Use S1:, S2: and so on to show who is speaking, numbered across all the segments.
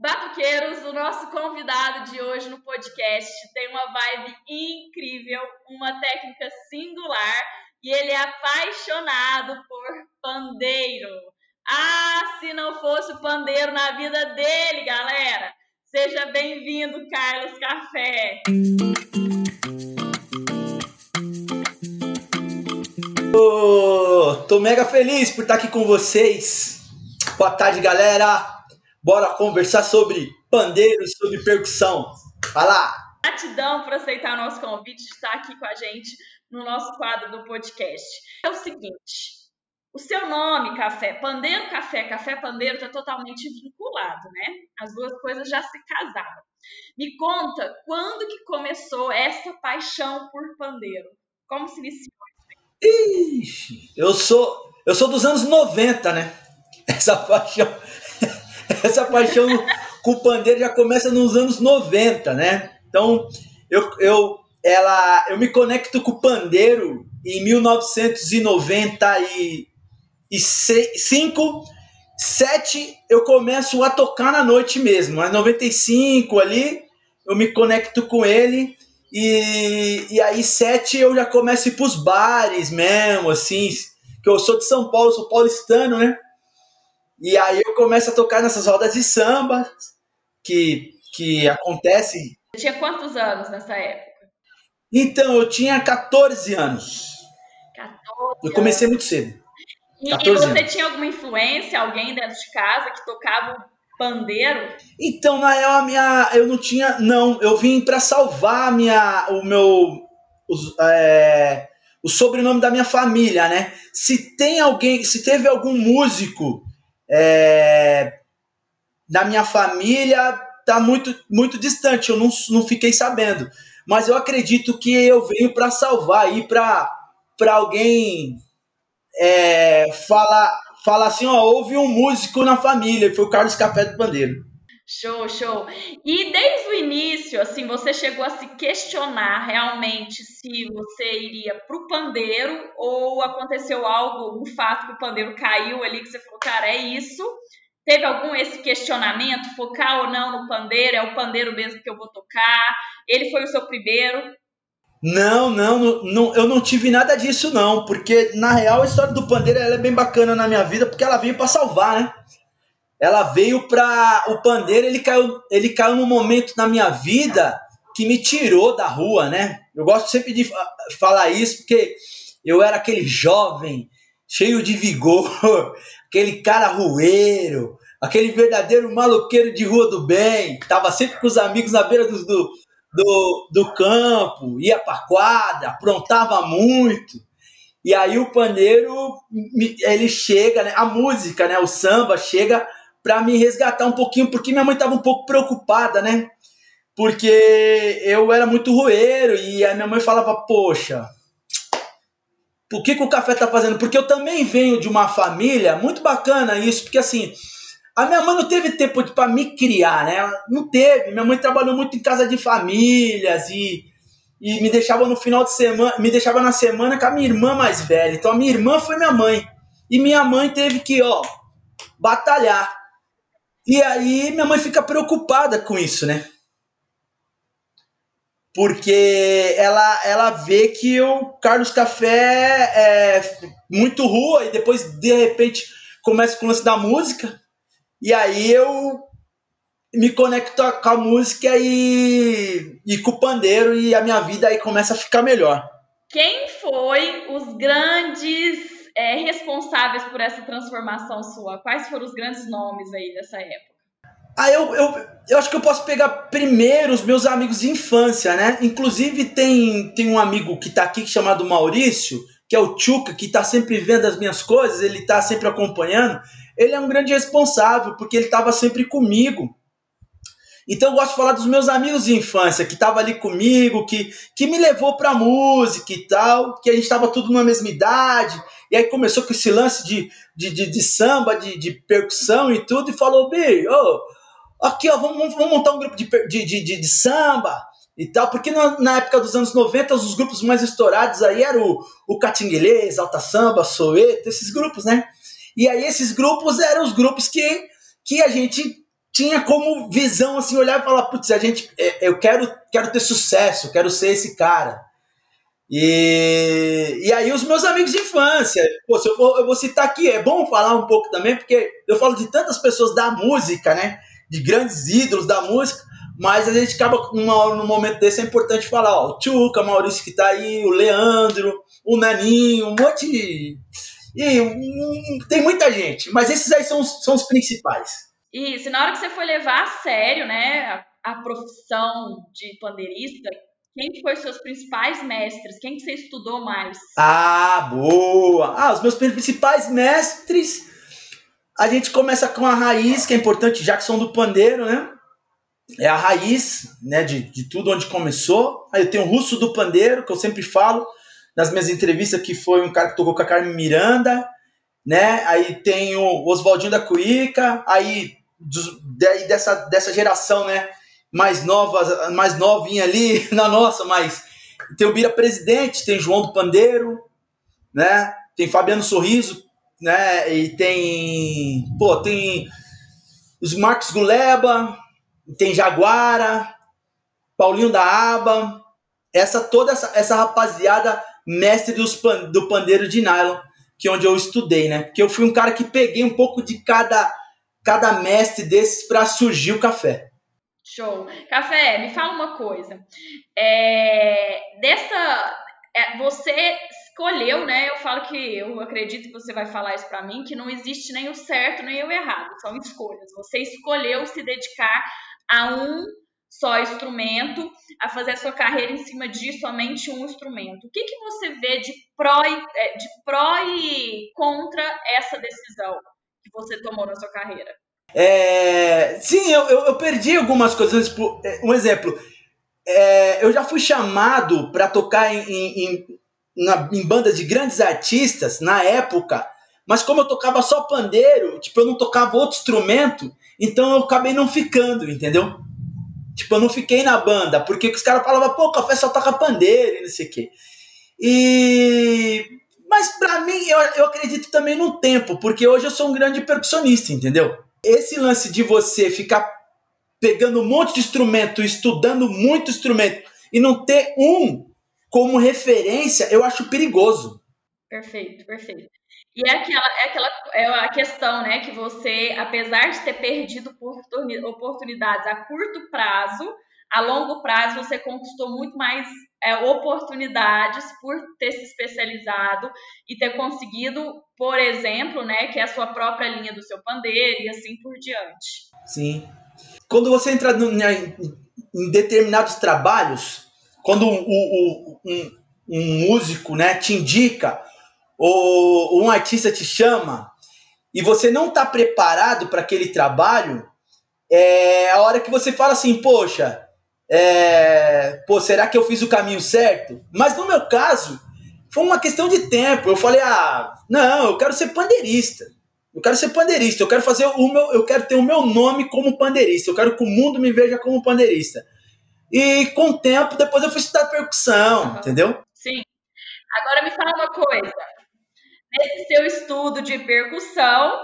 S1: Batuqueiros, o nosso convidado de hoje no podcast tem uma vibe incrível, uma técnica singular e ele é apaixonado por pandeiro. Ah, se não fosse o pandeiro na vida dele, galera! Seja bem-vindo, Carlos Café!
S2: Oh, tô mega feliz por estar aqui com vocês. Boa tarde, galera. Bora conversar sobre pandeiro, sobre percussão. Vai lá!
S1: Gratidão por aceitar o nosso convite de estar aqui com a gente no nosso quadro do podcast. É o seguinte, o seu nome, café, pandeiro, café, café, pandeiro, está totalmente vinculado, né? As duas coisas já se casaram. Me conta, quando que começou essa paixão por pandeiro? Como se iniciou
S2: Ixi, eu sou, eu sou dos anos 90, né? Essa paixão essa paixão com o pandeiro já começa nos anos 90, né? Então, eu, eu, ela, eu me conecto com o pandeiro em 1995, 7 eu começo a tocar na noite mesmo, mas 95 ali eu me conecto com ele e, e aí 7 eu já começo a ir pros bares mesmo, assim, que eu sou de São Paulo, sou paulistano, né? E aí eu começo a tocar nessas rodas de samba que, que acontecem.
S1: Você tinha quantos anos nessa época?
S2: Então, eu tinha 14 anos. 14 Eu comecei muito cedo.
S1: E, e você anos. tinha alguma influência, alguém dentro de casa que tocava pandeiro?
S2: Então, na real, a minha, eu não tinha, não. Eu vim para salvar minha, o meu, os, é, o sobrenome da minha família, né? Se tem alguém, se teve algum músico é, da minha família está muito, muito distante, eu não, não fiquei sabendo. Mas eu acredito que eu venho para salvar aí, para alguém é, falar, assim: ó, houve um músico na família, foi o Carlos Café do Pandeiro.
S1: Show, show. E desde o início, assim, você chegou a se questionar realmente se você iria para o pandeiro ou aconteceu algo, um fato que o pandeiro caiu ali que você falou, cara, é isso. Teve algum esse questionamento, focar ou não no pandeiro? É o pandeiro mesmo que eu vou tocar? Ele foi o seu primeiro?
S2: Não, não, não, eu não tive nada disso não, porque na real a história do pandeiro é bem bacana na minha vida, porque ela veio para salvar, né? Ela veio para o pandeiro, ele caiu, ele caiu num momento na minha vida que me tirou da rua, né? Eu gosto sempre de falar isso porque eu era aquele jovem, cheio de vigor, aquele cara rueiro, aquele verdadeiro maloqueiro de rua do bem, tava sempre com os amigos na beira do, do, do, do campo, ia pra quadra, aprontava muito. E aí o pandeiro, ele chega, né? A música, né? O samba chega para me resgatar um pouquinho, porque minha mãe estava um pouco preocupada, né? Porque eu era muito roeiro e a minha mãe falava: Poxa, por que, que o café tá fazendo? Porque eu também venho de uma família muito bacana isso, porque assim, a minha mãe não teve tempo para me criar, né? Não teve. Minha mãe trabalhou muito em casa de famílias e, e me deixava no final de semana, me deixava na semana com a minha irmã mais velha. Então a minha irmã foi minha mãe. E minha mãe teve que, ó, batalhar. E aí minha mãe fica preocupada com isso, né? Porque ela, ela vê que o Carlos Café é muito rua e depois, de repente, começa com o lance da música. E aí eu me conecto com a música e, e com o pandeiro e a minha vida aí começa a ficar melhor.
S1: Quem foi os grandes é, responsáveis por essa transformação sua? Quais foram os grandes nomes aí dessa época?
S2: Ah, eu, eu, eu acho que eu posso pegar primeiro os meus amigos de infância, né? Inclusive tem, tem um amigo que tá aqui chamado Maurício, que é o Chuca, que tá sempre vendo as minhas coisas, ele tá sempre acompanhando. Ele é um grande responsável, porque ele tava sempre comigo. Então eu gosto de falar dos meus amigos de infância, que estavam ali comigo, que, que me levou pra música e tal, que a gente tava tudo na mesma idade. E aí começou com esse lance de, de, de, de samba, de, de percussão e tudo, e falou, Bi, oh, aqui ó, vamos, vamos montar um grupo de, de, de, de, samba e tal, porque na, na, época dos anos 90 os grupos mais estourados aí eram o, o Catinguelês, Alta Samba, Soeto, esses grupos, né? E aí esses grupos eram os grupos que, que a gente tinha como visão assim olhar e falar, putz, a gente, é, eu quero, quero ter sucesso, quero ser esse cara. E, e aí os meus amigos de infância, pô, eu, vou, eu vou citar aqui, é bom falar um pouco também, porque eu falo de tantas pessoas da música, né? De grandes ídolos da música, mas a gente acaba, hora, num momento desse, é importante falar, ó, o Tchuca, Maurício que tá aí, o Leandro, o Naninho, um monte de... E um, tem muita gente, mas esses aí são, são os principais.
S1: Isso, na hora que você foi levar a sério, né, a, a profissão de pandeirista, quem foi seus principais mestres? Quem que você estudou mais?
S2: Ah, boa! Ah, os meus principais mestres. A gente começa com a raiz, que é importante, são do pandeiro, né? É a raiz, né, de, de tudo onde começou. Aí eu tenho o Russo do Pandeiro, que eu sempre falo nas minhas entrevistas, que foi um cara que tocou com a Carmen Miranda, né? Aí tem o Oswaldinho da Cuíca, aí dos, dessa, dessa geração, né? Mais nova, mais novinha ali, na nossa, mas tem o Bira Presidente, tem João do Pandeiro, né? Tem Fabiano Sorriso, né? E tem, pô, tem os Marcos Guleba, tem Jaguara, Paulinho da Aba, essa toda essa, essa rapaziada mestre dos pan, do pandeiro de nylon, que é onde eu estudei, né? Porque eu fui um cara que peguei um pouco de cada cada mestre desses para surgir o café.
S1: Show. Café, me fala uma coisa. É, dessa. É, você escolheu, né? Eu falo que eu acredito que você vai falar isso para mim, que não existe nem o certo nem o errado, são escolhas. Você escolheu se dedicar a um só instrumento, a fazer a sua carreira em cima de somente um instrumento. O que, que você vê de pró, e, é, de pró e contra essa decisão que você tomou na sua carreira?
S2: É, sim, eu, eu, eu, perdi algumas coisas. É, um exemplo, é, eu já fui chamado para tocar em, em, na, em bandas de grandes artistas na época, mas como eu tocava só pandeiro, tipo, eu não tocava outro instrumento, então eu acabei não ficando, entendeu? Tipo, eu não fiquei na banda, porque os caras falavam, pô, café só toca pandeiro e não sei o quê. E. Mas para mim, eu, eu acredito também no tempo, porque hoje eu sou um grande percussionista, entendeu? Esse lance de você ficar pegando um monte de instrumento, estudando muito instrumento e não ter um como referência, eu acho perigoso.
S1: Perfeito, perfeito. E é aquela, é aquela é a questão, né, que você, apesar de ter perdido oportunidades a curto prazo, a longo prazo você conquistou muito mais é, oportunidades por ter se especializado e ter conseguido, por exemplo, né, que é a sua própria linha do seu pandeiro e assim por diante.
S2: Sim. Quando você entra no, em, em, determinados trabalhos, quando um, um, um, um, músico né, te indica ou um artista te chama e você não está preparado para aquele trabalho, é a hora que você fala assim, poxa, é, pô, será que eu fiz o caminho certo? Mas no meu caso, foi uma questão de tempo. Eu falei, ah, não, eu quero ser pandeirista. Eu quero ser pandeirista, eu quero fazer o meu, eu quero ter o meu nome como pandeirista, eu quero que o mundo me veja como pandeirista. E com o tempo, depois eu fui estudar percussão, uhum. entendeu?
S1: Sim. Agora me fala uma coisa. Nesse seu estudo de percussão,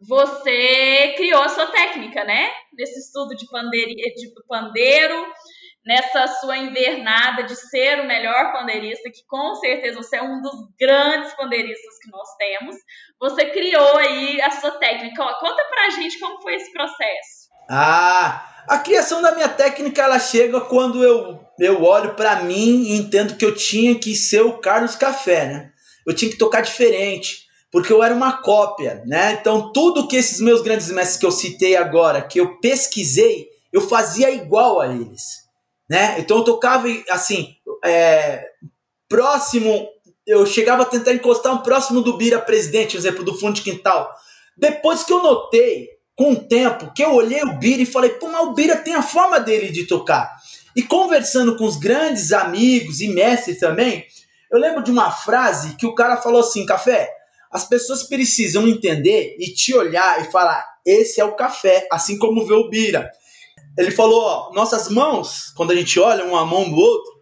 S1: você criou a sua técnica, né? Nesse estudo de, pandeiro, de pandeiro, nessa sua invernada de ser o melhor pandeirista, que com certeza você é um dos grandes pandeiristas que nós temos. Você criou aí a sua técnica. Conta pra gente como foi esse processo.
S2: Ah, a criação da minha técnica ela chega quando eu, eu olho para mim e entendo que eu tinha que ser o Carlos Café, né? Eu tinha que tocar diferente porque eu era uma cópia, né? Então tudo que esses meus grandes mestres que eu citei agora, que eu pesquisei, eu fazia igual a eles, né? Então eu tocava assim, é, próximo, eu chegava a tentar encostar um próximo do Bira Presidente, por exemplo, do fundo de quintal. Depois que eu notei, com o tempo, que eu olhei o Bira e falei, pô, mas o Bira tem a forma dele de tocar. E conversando com os grandes amigos e mestres também, eu lembro de uma frase que o cara falou assim, Café, as pessoas precisam entender e te olhar e falar: esse é o café, assim como vê o Bira. Ele falou: ó, nossas mãos, quando a gente olha uma mão do outro,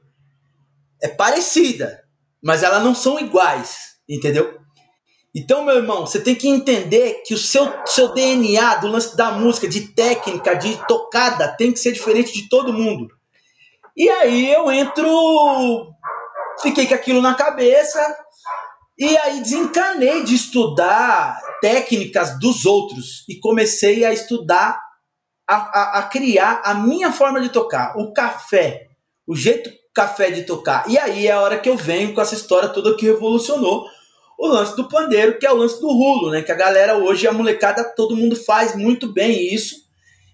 S2: é parecida, mas elas não são iguais, entendeu? Então, meu irmão, você tem que entender que o seu, seu DNA do lance da música, de técnica, de tocada, tem que ser diferente de todo mundo. E aí eu entro, fiquei com aquilo na cabeça, e aí desencanei de estudar técnicas dos outros e comecei a estudar, a, a, a criar a minha forma de tocar, o café, o jeito café de tocar. E aí é a hora que eu venho com essa história toda que revolucionou o lance do pandeiro, que é o lance do rulo, né? Que a galera hoje, a molecada, todo mundo faz muito bem isso.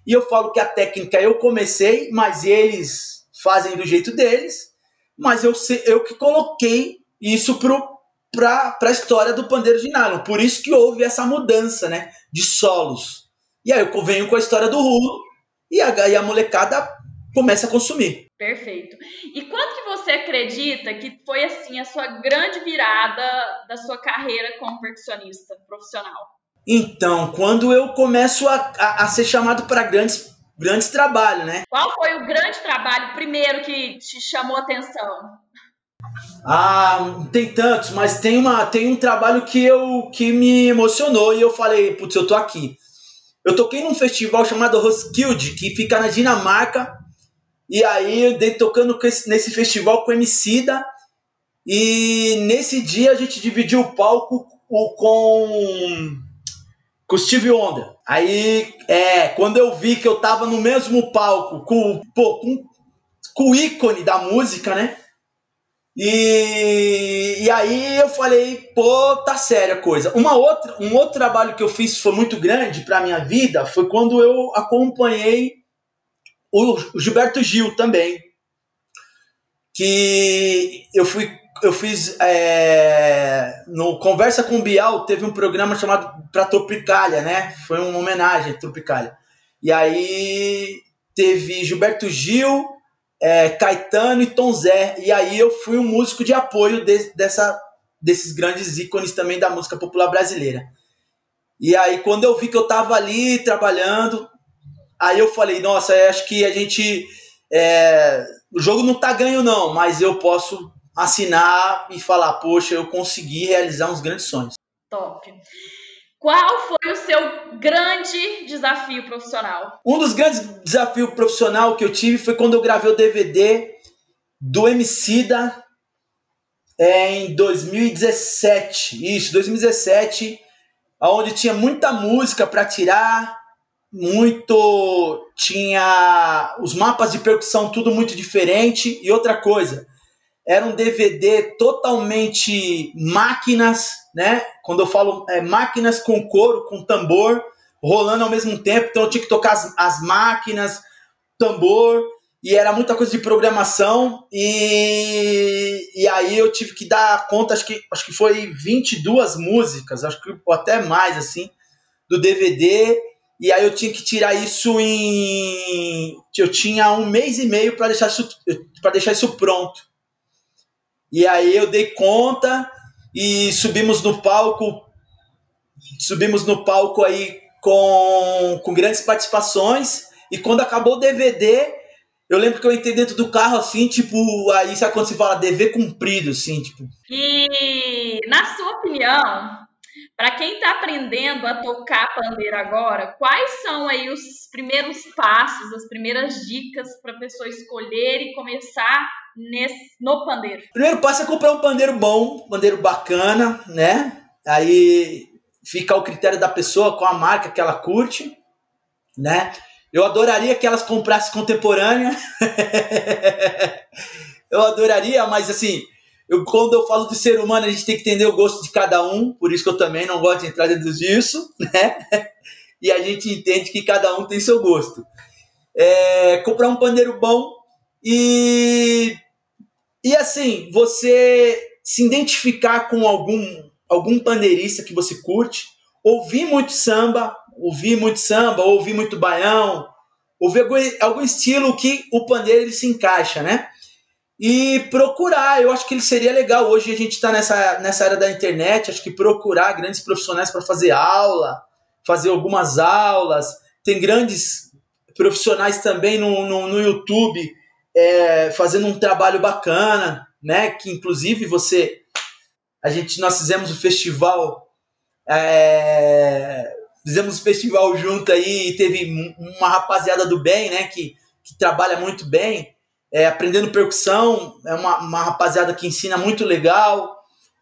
S2: E eu falo que a técnica eu comecei, mas eles fazem do jeito deles. Mas eu, eu que coloquei isso para a história do pandeiro de nylon. Por isso que houve essa mudança, né? De solos. E aí eu venho com a história do rulo e a, e a molecada começa a consumir.
S1: Perfeito. E quanto que você acredita que foi assim a sua grande virada da sua carreira como percussionista profissional?
S2: Então, quando eu começo a, a, a ser chamado para grandes, grandes trabalhos, né?
S1: Qual foi o grande trabalho primeiro que te chamou a atenção?
S2: Ah, tem tantos, mas tem, uma, tem um trabalho que, eu, que me emocionou e eu falei, putz, eu tô aqui. Eu toquei num festival chamado Roskilde, que fica na Dinamarca, e aí eu dei tocando nesse festival com Emicida. E nesse dia a gente dividiu o palco com, com Steve Wonder. Aí, é, quando eu vi que eu tava no mesmo palco com, pô, com, com o ícone da música, né? E, e aí eu falei, pô, tá séria a coisa. Uma outra, um outro trabalho que eu fiz foi muito grande para minha vida foi quando eu acompanhei o Gilberto Gil também, que eu fui eu fiz é, no Conversa com o Bial teve um programa chamado para Tropicália, né? Foi uma homenagem a Tropicália. E aí teve Gilberto Gil, é, Caetano e Tom Zé. E aí eu fui um músico de apoio de, dessa, desses grandes ícones também da música popular brasileira. E aí quando eu vi que eu tava ali trabalhando, Aí eu falei, nossa, acho que a gente. É, o jogo não tá ganho, não, mas eu posso assinar e falar, poxa, eu consegui realizar uns grandes sonhos.
S1: Top. Qual foi o seu grande desafio profissional?
S2: Um dos grandes desafios profissional que eu tive foi quando eu gravei o DVD do Emicida é, em 2017. Isso, 2017, onde tinha muita música para tirar, muito. Tinha os mapas de percussão tudo muito diferente. E outra coisa, era um DVD totalmente máquinas, né? Quando eu falo é, máquinas com couro, com tambor, rolando ao mesmo tempo. Então eu tinha que tocar as, as máquinas, tambor, e era muita coisa de programação. E, e aí eu tive que dar conta, acho que, acho que foi 22 músicas, acho que até mais, assim, do DVD e aí eu tinha que tirar isso em. Eu tinha um mês e meio para deixar, isso, deixar isso pronto. E aí eu dei conta e subimos no palco. Subimos no palco aí com, com grandes participações. E quando acabou o DVD, eu lembro que eu entrei dentro do carro assim, tipo, aí sabe quando se fala dever cumprido, assim, tipo.
S1: E na sua opinião, para quem está aprendendo a tocar pandeiro agora, quais são aí os primeiros passos, as primeiras dicas para a pessoa escolher e começar nesse, no pandeiro?
S2: Primeiro passo é comprar um pandeiro bom, pandeiro bacana, né? Aí fica ao critério da pessoa com a marca que ela curte, né? Eu adoraria que elas comprassem contemporânea. eu adoraria, mas assim, eu, quando eu falo de ser humano, a gente tem que entender o gosto de cada um, por isso que eu também não gosto de entrar dentro disso, né? E a gente entende que cada um tem seu gosto. É, comprar um pandeiro bom e e assim, você se identificar com algum algum pandeirista que você curte, ouvir muito samba, ouvir muito samba, ouvir muito baião, ouvir algum, algum estilo que o pandeiro ele se encaixa, né? e procurar. Eu acho que ele seria legal. Hoje a gente está nessa, nessa era da internet, acho que procurar grandes profissionais para fazer aula, fazer algumas aulas. Tem grandes profissionais também no, no, no YouTube é, fazendo um trabalho bacana, né? Que inclusive você. A gente, nós fizemos o festival É, fizemos um festival junto aí, teve uma rapaziada do bem, né, que, que trabalha muito bem, é, aprendendo percussão, é uma, uma rapaziada que ensina muito legal,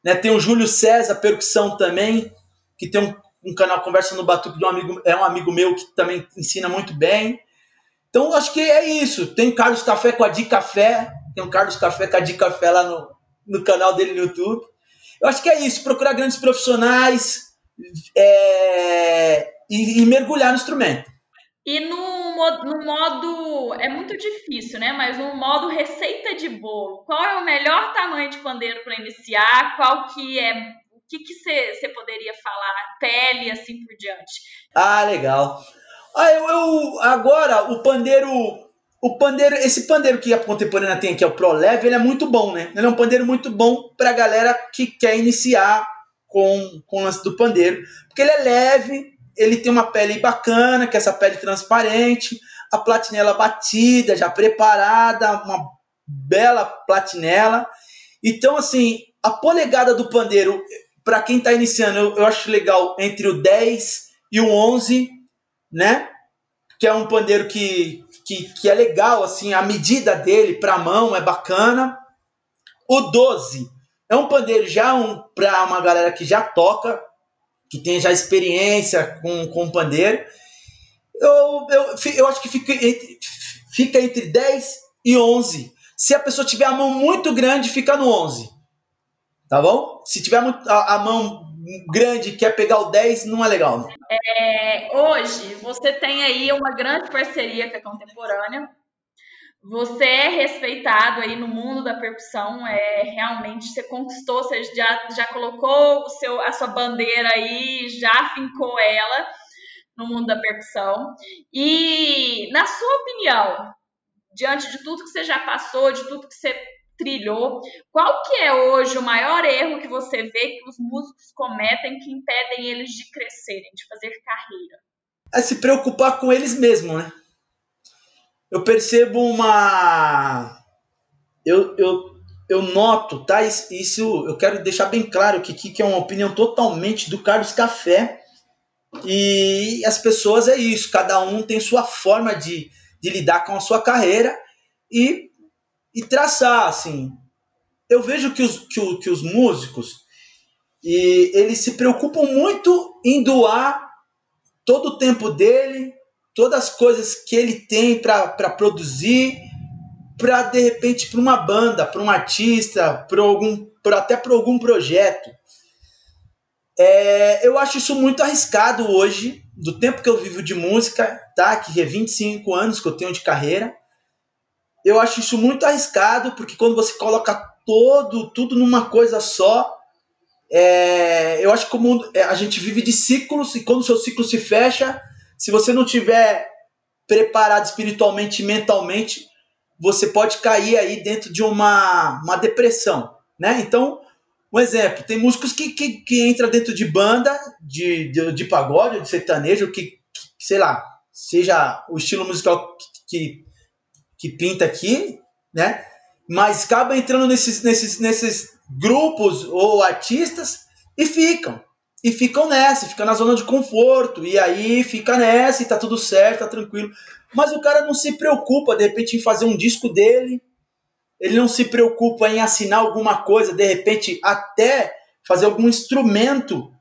S2: né, tem o Júlio César, percussão também, que tem um, um canal Conversa no Batuque de um amigo, é um amigo meu que também ensina muito bem. Então, acho que é isso. Tem o Carlos Café com a Di Café, tem o Carlos Café com a Di Café lá no, no canal dele no YouTube. Eu acho que é isso, procurar grandes profissionais, é, e, e, mergulhar no instrumento.
S1: E no, no modo. É muito difícil, né? Mas no modo receita de bolo, qual é o melhor tamanho de pandeiro para iniciar? Qual que é. O que você poderia falar? Pele, assim por diante.
S2: Ah, legal. Ah, eu, eu agora o pandeiro o pandeiro, esse pandeiro que a contemporânea tem aqui, é o Pro Leve, ele é muito bom, né? Ele é um pandeiro muito bom para galera que quer iniciar com, com o lance do pandeiro, porque ele é leve, ele tem uma pele bacana, que é essa pele transparente, a platinela batida, já preparada, uma bela platinela. Então, assim, a polegada do pandeiro, para quem está iniciando, eu, eu acho legal entre o 10 e o 11, né? Que é um pandeiro que, que, que é legal, assim, a medida dele para a mão é bacana. O 12 é um pandeiro já um, para uma galera que já toca, que tem já experiência com, com pandeiro. Eu, eu, eu acho que fica entre, fica entre 10 e 11. Se a pessoa tiver a mão muito grande, fica no 11. Tá bom? Se tiver a mão grande quer pegar o 10, não é legal. Não.
S1: É, hoje, você tem aí uma grande parceria com a Contemporânea, você é respeitado aí no mundo da percussão, é realmente você conquistou, você já, já colocou o seu, a sua bandeira aí, já fincou ela no mundo da percussão. E na sua opinião, diante de tudo que você já passou, de tudo que você trilhou, qual que é hoje o maior erro que você vê que os músicos cometem que impedem eles de crescerem, de fazer carreira?
S2: É se preocupar com eles mesmos, né? eu percebo uma. Eu, eu, eu noto, tá? Isso eu quero deixar bem claro que que é uma opinião totalmente do Carlos Café. E as pessoas é isso, cada um tem sua forma de, de lidar com a sua carreira e, e traçar, assim. Eu vejo que os, que, que os músicos e eles se preocupam muito em doar todo o tempo dele todas as coisas que ele tem para produzir, para de repente para uma banda, para um artista, para algum, pra, até para algum projeto. É, eu acho isso muito arriscado hoje, do tempo que eu vivo de música, tá? Que é 25 anos que eu tenho de carreira. Eu acho isso muito arriscado, porque quando você coloca todo, tudo numa coisa só, é, eu acho que o mundo, é, a gente vive de ciclos, e quando o seu ciclo se fecha, se você não tiver preparado espiritualmente e mentalmente, você pode cair aí dentro de uma, uma depressão, né? Então, um exemplo, tem músicos que, que, que entram dentro de banda, de, de, de pagode, de sertanejo, que, que, sei lá, seja o estilo musical que, que pinta aqui, né? Mas acaba entrando nesses, nesses, nesses grupos ou artistas e ficam e ficam nessa, ficam na zona de conforto, e aí fica nessa e tá tudo certo, tá tranquilo. Mas o cara não se preocupa, de repente, em fazer um disco dele, ele não se preocupa em assinar alguma coisa, de repente, até fazer algum instrumento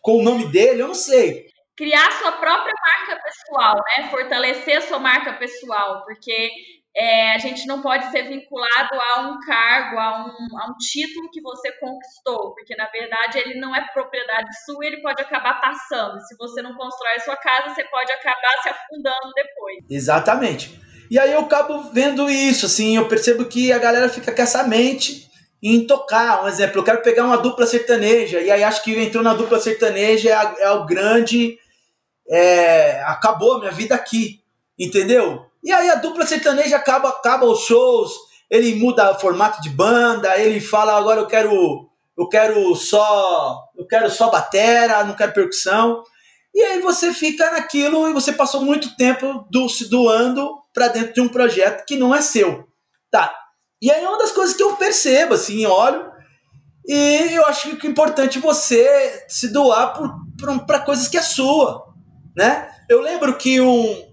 S2: com o nome dele, eu não sei.
S1: Criar sua própria marca pessoal, né? Fortalecer a sua marca pessoal, porque é, a gente não pode ser vinculado a um cargo, a um, a um título que você conquistou, porque na verdade ele não é propriedade sua ele pode acabar passando. Se você não constrói a sua casa, você pode acabar se afundando depois.
S2: Exatamente. E aí eu acabo vendo isso, assim, eu percebo que a galera fica com essa mente em tocar. Um exemplo, eu quero pegar uma dupla sertaneja, e aí acho que entrou na dupla sertaneja é, é o grande. É, acabou a minha vida aqui, entendeu? E aí a dupla sertaneja acaba, acaba os shows, ele muda o formato de banda, ele fala agora eu quero eu quero só eu quero só batera, não quero percussão. E aí você fica naquilo e você passou muito tempo do, se doando para dentro de um projeto que não é seu. Tá. E aí é uma das coisas que eu percebo, assim, olho, e eu acho que é importante você se doar para coisas que é sua, né? Eu lembro que um,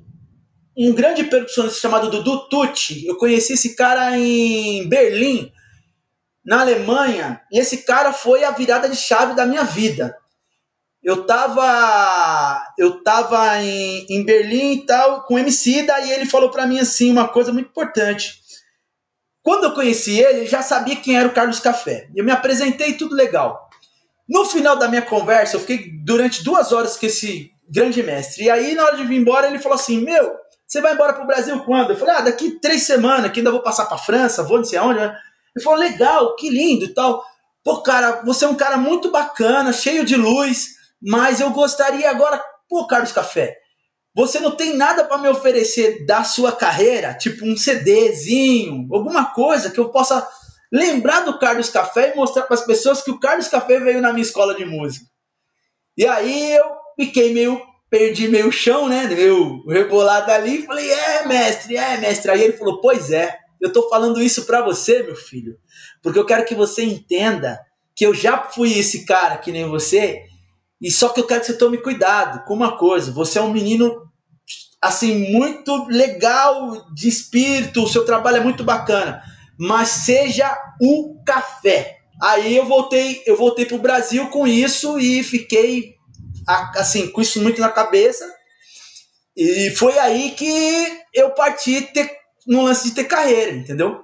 S2: um grande percussionista chamado Dudu Tucci, eu conheci esse cara em Berlim, na Alemanha, e esse cara foi a virada de chave da minha vida. Eu tava eu tava em, em Berlim e tal com o MC, daí ele falou para mim assim uma coisa muito importante. Quando eu conheci ele, eu já sabia quem era o Carlos Café. Eu me apresentei tudo legal. No final da minha conversa, eu fiquei durante duas horas com esse grande mestre. E aí, na hora de vir embora, ele falou assim: Meu, você vai embora pro Brasil quando? Eu falei: Ah, daqui três semanas, que ainda vou passar pra França, vou não sei aonde. Né? Ele falou: Legal, que lindo e tal. Pô, cara, você é um cara muito bacana, cheio de luz, mas eu gostaria agora. Pô, Carlos Café, você não tem nada para me oferecer da sua carreira, tipo um CDzinho, alguma coisa que eu possa lembrar do Carlos Café e mostrar para as pessoas que o Carlos Café veio na minha escola de música. E aí eu fiquei meio, perdi meio chão, né? Meio rebolado ali, falei, é, mestre, é, mestre. Aí ele falou, pois é, eu tô falando isso para você, meu filho, porque eu quero que você entenda que eu já fui esse cara que nem você, e só que eu quero que você tome cuidado com uma coisa, você é um menino assim, muito legal de espírito, o seu trabalho é muito bacana, mas seja o café. Aí eu voltei, eu voltei pro Brasil com isso e fiquei assim, com isso muito na cabeça. E foi aí que eu parti ter, no lance de ter carreira, entendeu?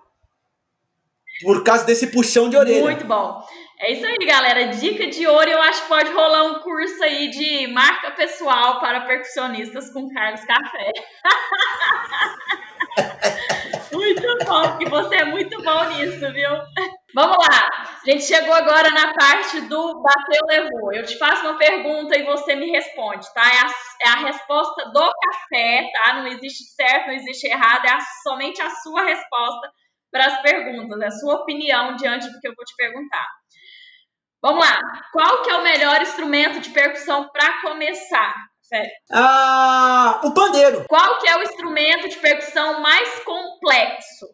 S2: Por causa desse puxão de orelha.
S1: Muito bom. É isso aí, galera. Dica de ouro. Eu acho que pode rolar um curso aí de marca pessoal para percussionistas com Carlos Café. muito bom, porque você é muito bom nisso, viu? Vamos lá. A gente chegou agora na parte do bateu, levou. Eu te faço uma pergunta e você me responde, tá? É a, é a resposta do café, tá? Não existe certo, não existe errado. É a, somente a sua resposta para as perguntas, é a sua opinião diante do que eu vou te perguntar. Vamos lá. Qual que é o melhor instrumento de percussão para começar? Sério.
S2: Ah, o pandeiro.
S1: Qual que é o instrumento de percussão mais complexo?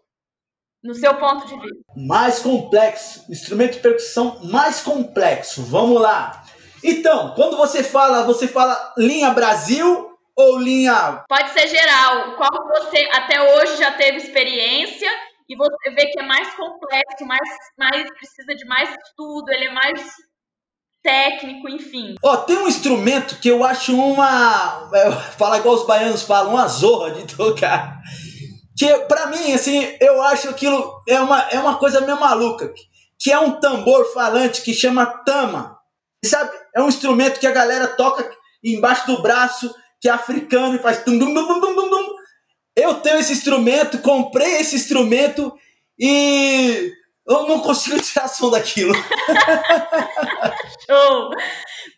S1: No seu ponto de vista.
S2: Mais complexo. Instrumento de percussão mais complexo. Vamos lá. Então, quando você fala, você fala linha Brasil ou linha.
S1: Pode ser geral. Qual você até hoje já teve experiência e você vê que é mais complexo, mais, mais precisa de mais estudo, ele é mais técnico, enfim.
S2: Ó, oh, tem um instrumento que eu acho uma. Fala igual os baianos falam, uma zorra de tocar. Que pra mim, assim, eu acho aquilo é uma, é uma coisa meio maluca. Que é um tambor falante que chama tama. Sabe? É um instrumento que a galera toca embaixo do braço, que é africano e faz tum dum dum dum dum dum. Eu tenho esse instrumento, comprei esse instrumento e eu não consigo tirar som daquilo.
S1: Show!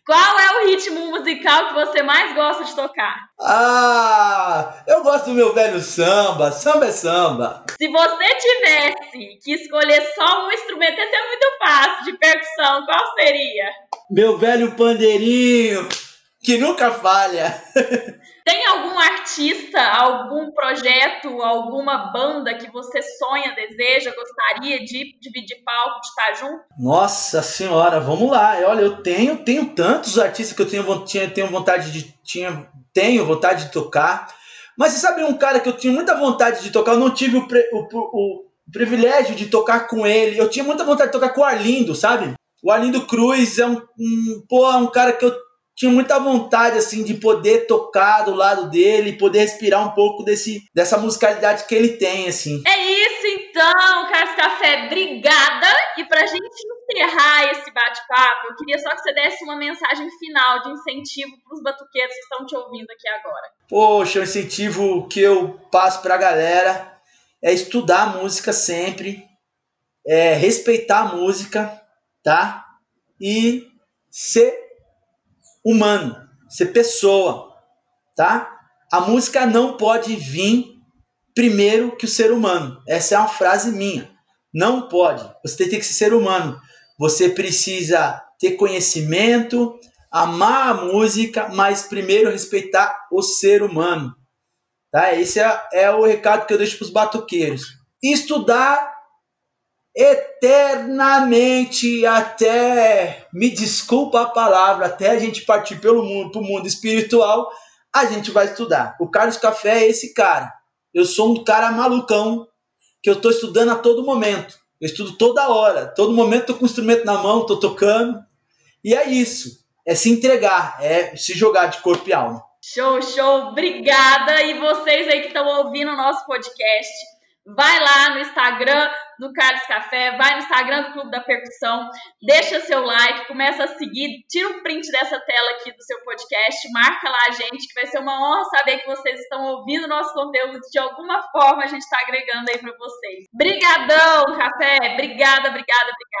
S1: Qual é o ritmo musical que você mais gosta de tocar?
S2: Ah, eu gosto do meu velho samba. Samba é samba.
S1: Se você tivesse que escolher só um instrumento, esse é muito fácil de percussão, qual seria?
S2: Meu velho pandeirinho, que nunca falha.
S1: Tem algum artista, algum projeto, alguma banda que você sonha, deseja, gostaria de dividir palco, de estar junto?
S2: Nossa senhora, vamos lá. Olha, eu tenho, tenho tantos artistas que eu tenho, tinha, tenho vontade de tinha, tenho vontade de tocar. Mas você sabe um cara que eu tinha muita vontade de tocar, eu não tive o, o, o, o privilégio de tocar com ele. Eu tinha muita vontade de tocar com o Arlindo, sabe? O Arlindo Cruz é um, um, pô, é um cara que eu tinha muita vontade assim de poder tocar do lado dele, poder respirar um pouco desse dessa musicalidade que ele tem assim.
S1: É isso então, Carlos Café, obrigada. E pra gente encerrar esse bate-papo, eu queria só que você desse uma mensagem final de incentivo para os batuqueiros que estão te ouvindo aqui agora.
S2: Poxa, o incentivo que eu passo pra galera é estudar música sempre, é respeitar a música, tá? E ser humano, ser pessoa, tá? A música não pode vir primeiro que o ser humano. Essa é uma frase minha. Não pode. Você tem que ser ser humano. Você precisa ter conhecimento, amar a música, mas primeiro respeitar o ser humano. Tá? Esse é, é o recado que eu deixo para os batuqueiros. Estudar eternamente até, me desculpa a palavra, até a gente partir pelo mundo, pro mundo espiritual, a gente vai estudar. O Carlos Café é esse cara. Eu sou um cara malucão que eu estou estudando a todo momento. Eu estudo toda hora, todo momento estou com o instrumento na mão, estou tocando. E é isso. É se entregar, é se jogar de corpo e alma.
S1: Show, show. Obrigada. E vocês aí que estão ouvindo o nosso podcast, vai lá no Instagram do Carlos Café, vai no Instagram do Clube da Percussão, deixa seu like, começa a seguir, tira um print dessa tela aqui do seu podcast, marca lá a gente, que vai ser uma honra saber que vocês estão ouvindo nosso conteúdo, de alguma forma a gente está agregando aí para vocês. Brigadão, Café! Obrigada, obrigada, obrigada!